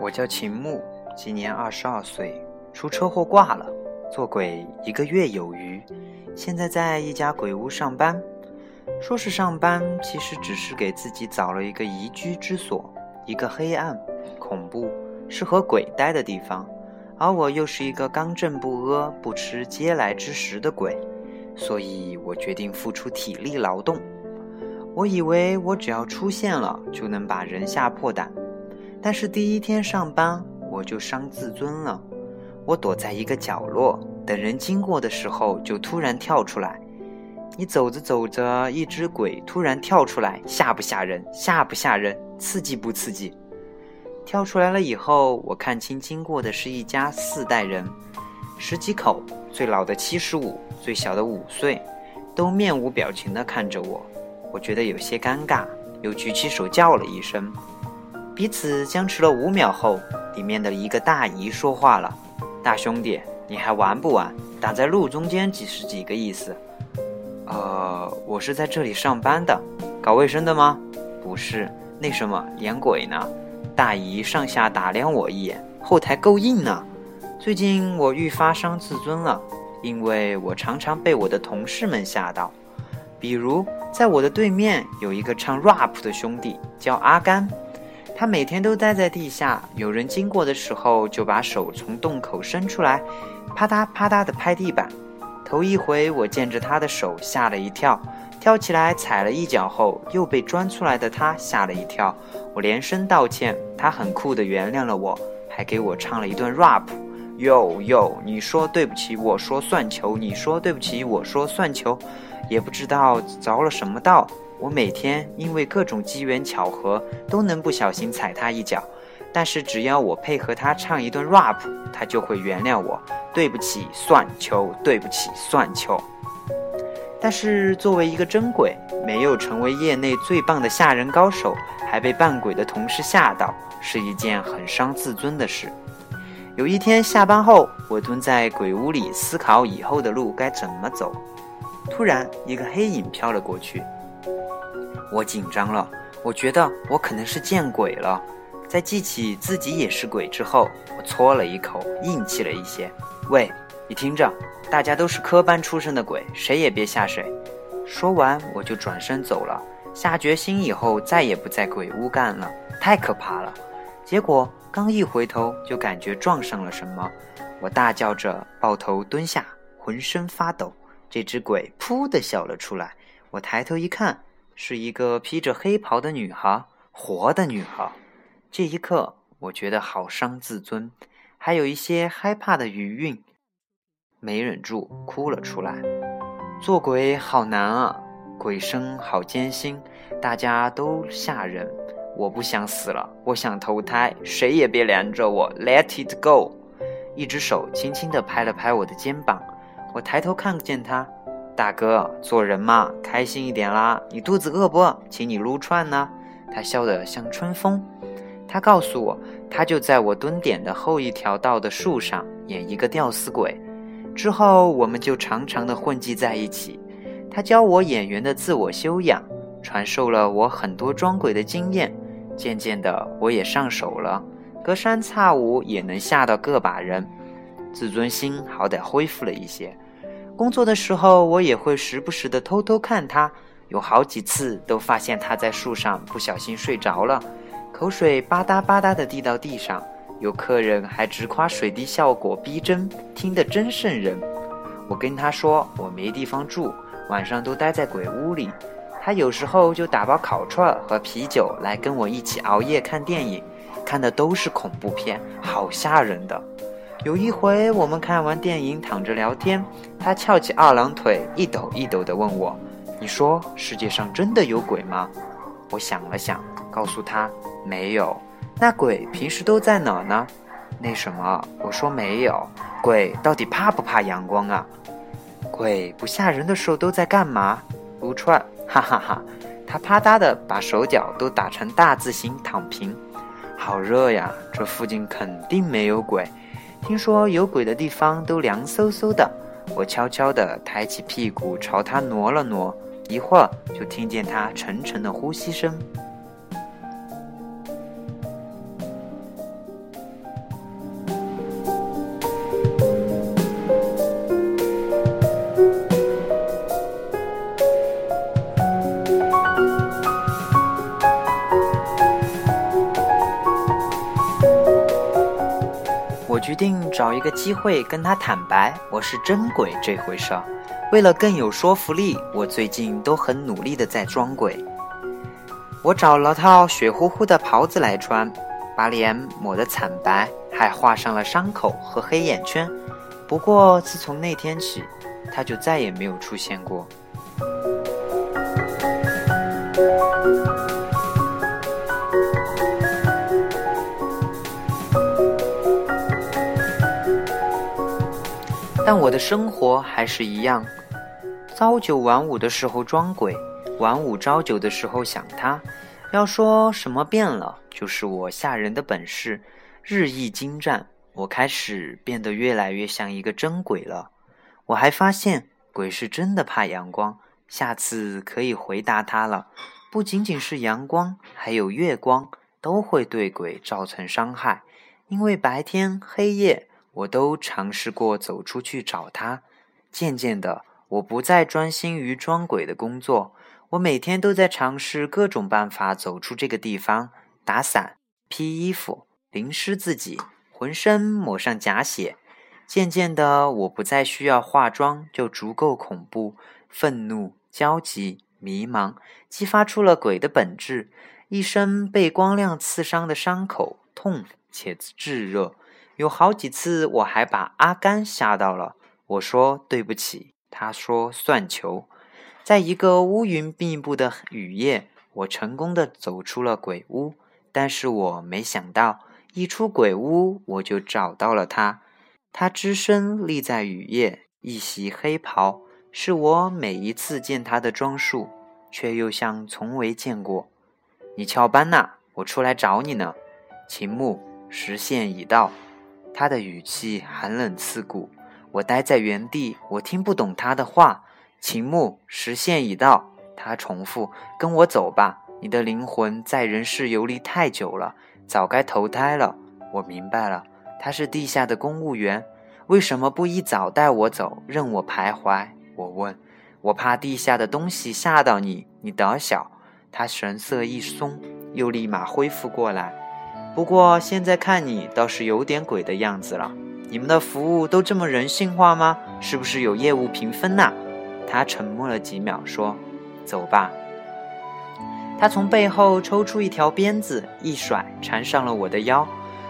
我叫秦牧，今年二十二岁，出车祸挂了，做鬼一个月有余，现在在一家鬼屋上班。说是上班，其实只是给自己找了一个宜居之所，一个黑暗、恐怖、适合鬼待的地方。而我又是一个刚正不阿、不吃嗟来之食的鬼，所以我决定付出体力劳动。我以为我只要出现了，就能把人吓破胆。但是第一天上班，我就伤自尊了。我躲在一个角落，等人经过的时候，就突然跳出来。你走着走着，一只鬼突然跳出来，吓不吓人？吓不吓人？刺激不刺激？跳出来了以后，我看清经过的是一家四代人，十几口，最老的七十五，最小的五岁，都面无表情地看着我。我觉得有些尴尬，又举起手叫了一声。彼此僵持了五秒后，里面的一个大姨说话了：“大兄弟，你还玩不玩？挡在路中间几是几个意思？”“呃，我是在这里上班的，搞卫生的吗？”“不是，那什么演鬼呢？”大姨上下打量我一眼，后台够硬呢。最近我愈发伤自尊了，因为我常常被我的同事们吓到，比如在我的对面有一个唱 rap 的兄弟，叫阿甘。他每天都待在地下，有人经过的时候就把手从洞口伸出来，啪嗒啪嗒地拍地板。头一回我见着他的手吓了一跳，跳起来踩了一脚后又被钻出来的他吓了一跳。我连声道歉，他很酷地原谅了我，还给我唱了一段 rap。哟哟，你说对不起，我说算球；你说对不起，我说算球。也不知道着了什么道。我每天因为各种机缘巧合都能不小心踩他一脚，但是只要我配合他唱一段 rap，他就会原谅我。对不起，算球。对不起，算球。但是作为一个真鬼，没有成为业内最棒的吓人高手，还被扮鬼的同事吓到，是一件很伤自尊的事。有一天下班后，我蹲在鬼屋里思考以后的路该怎么走，突然一个黑影飘了过去。我紧张了，我觉得我可能是见鬼了。在记起自己也是鬼之后，我搓了一口，硬气了一些。喂，你听着，大家都是科班出身的鬼，谁也别吓谁。说完，我就转身走了，下决心以后再也不在鬼屋干了，太可怕了。结果刚一回头，就感觉撞上了什么，我大叫着抱头蹲下，浑身发抖。这只鬼噗的笑了出来，我抬头一看。是一个披着黑袍的女孩，活的女孩。这一刻，我觉得好伤自尊，还有一些害怕的余韵，没忍住哭了出来。做鬼好难啊，鬼生好艰辛，大家都吓人。我不想死了，我想投胎，谁也别拦着我，Let it go！一只手轻轻地拍了拍我的肩膀，我抬头看见他。大哥，做人嘛，开心一点啦！你肚子饿不？请你撸串呢。他笑得像春风。他告诉我，他就在我蹲点的后一条道的树上演一个吊死鬼。之后，我们就常常的混迹在一起。他教我演员的自我修养，传授了我很多装鬼的经验。渐渐的，我也上手了，隔三差五也能吓到个把人，自尊心好歹恢复了一些。工作的时候，我也会时不时的偷偷看他，有好几次都发现他在树上不小心睡着了，口水吧嗒吧嗒的滴到地上，有客人还直夸水滴效果逼真，听得真瘆人。我跟他说我没地方住，晚上都待在鬼屋里，他有时候就打包烤串和啤酒来跟我一起熬夜看电影，看的都是恐怖片，好吓人的。有一回，我们看完电影躺着聊天，他翘起二郎腿，一抖一抖地问我：“你说世界上真的有鬼吗？”我想了想，告诉他：“没有。”那鬼平时都在哪呢？那什么？我说没有。鬼到底怕不怕阳光啊？鬼不吓人的时候都在干嘛？撸串，哈哈哈！他啪嗒的把手脚都打成大字形躺平，好热呀！这附近肯定没有鬼。听说有鬼的地方都凉飕飕的，我悄悄地抬起屁股朝他挪了挪，一会儿就听见他沉沉的呼吸声。决定找一个机会跟他坦白我是真鬼这回事儿。为了更有说服力，我最近都很努力的在装鬼。我找了套血乎乎的袍子来穿，把脸抹得惨白，还画上了伤口和黑眼圈。不过自从那天起，他就再也没有出现过。但我的生活还是一样。朝九晚五的时候装鬼，晚五朝九的时候想他。要说什么变了，就是我吓人的本事日益精湛。我开始变得越来越像一个真鬼了。我还发现鬼是真的怕阳光。下次可以回答他了。不仅仅是阳光，还有月光都会对鬼造成伤害。因为白天黑夜，我都尝试过走出去找他。渐渐的。我不再专心于装鬼的工作，我每天都在尝试各种办法走出这个地方：打伞、披衣服、淋湿自己，浑身抹上假血。渐渐的，我不再需要化妆就足够恐怖、愤怒、焦急、迷茫，激发出了鬼的本质。一身被光亮刺伤的伤口，痛且炙热。有好几次，我还把阿甘吓到了。我说对不起。他说：“算球，在一个乌云密布的雨夜，我成功的走出了鬼屋。但是我没想到，一出鬼屋，我就找到了他。他只身立在雨夜，一袭黑袍，是我每一次见他的装束，却又像从未见过。你翘班呐？我出来找你呢。秦牧，时限已到。他的语气寒冷刺骨。”我待在原地，我听不懂他的话。秦牧，时限已到。他重复：“跟我走吧，你的灵魂在人世游离太久了，早该投胎了。”我明白了，他是地下的公务员，为什么不一早带我走，任我徘徊？我问：“我怕地下的东西吓到你，你胆小。”他神色一松，又立马恢复过来。不过现在看你倒是有点鬼的样子了。你们的服务都这么人性化吗？是不是有业务评分呐？他沉默了几秒，说：“走吧。”他从背后抽出一条鞭子，一甩，缠上了我的腰。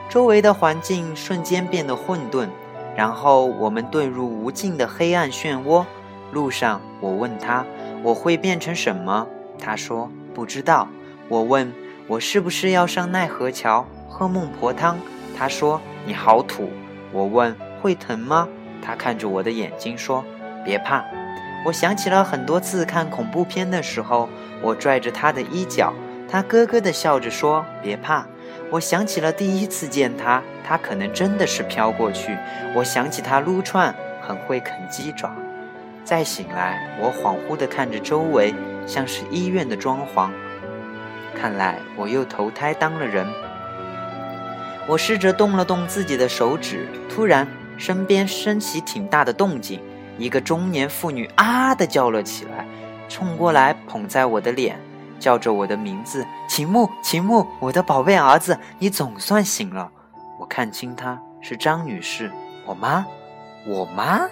周围的环境瞬间变得混沌，然后我们遁入无尽的黑暗漩涡。路上，我问他：“我会变成什么？”他说：“不知道。”我问：“我是不是要上奈何桥喝孟婆汤？”他说：“你好土。”我问：“会疼吗？”他看着我的眼睛说：“别怕。”我想起了很多次看恐怖片的时候，我拽着他的衣角，他咯咯地笑着说：“别怕。”我想起了第一次见他，他可能真的是飘过去。我想起他撸串很会啃鸡爪。再醒来，我恍惚地看着周围，像是医院的装潢。看来我又投胎当了人。我试着动了动自己的手指，突然身边升起挺大的动静，一个中年妇女啊的叫了起来，冲过来捧在我的脸，叫着我的名字：“秦牧，秦牧，我的宝贝儿子，你总算醒了。”我看清她是张女士，我妈，我妈。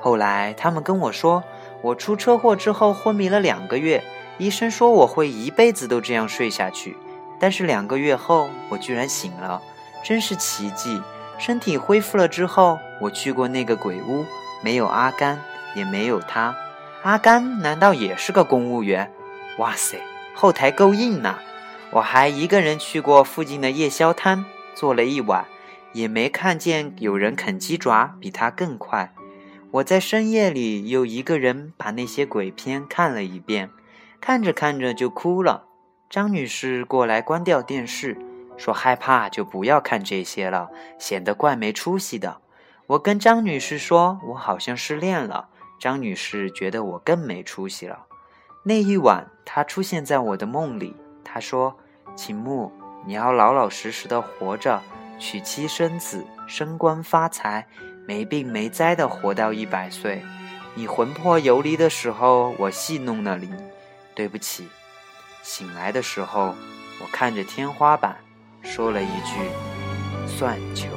后来他们跟我说，我出车祸之后昏迷了两个月，医生说我会一辈子都这样睡下去。但是两个月后，我居然醒了，真是奇迹！身体恢复了之后，我去过那个鬼屋，没有阿甘，也没有他。阿甘难道也是个公务员？哇塞，后台够硬呐！我还一个人去过附近的夜宵摊，坐了一晚，也没看见有人啃鸡爪比他更快。我在深夜里又一个人把那些鬼片看了一遍，看着看着就哭了。张女士过来关掉电视，说：“害怕就不要看这些了，显得怪没出息的。”我跟张女士说：“我好像失恋了。”张女士觉得我更没出息了。那一晚，她出现在我的梦里。她说：“秦牧，你要老老实实的活着，娶妻生子，升官发财，没病没灾的活到一百岁。你魂魄游离的时候，我戏弄了你，对不起。”醒来的时候，我看着天花板，说了一句：“算球。”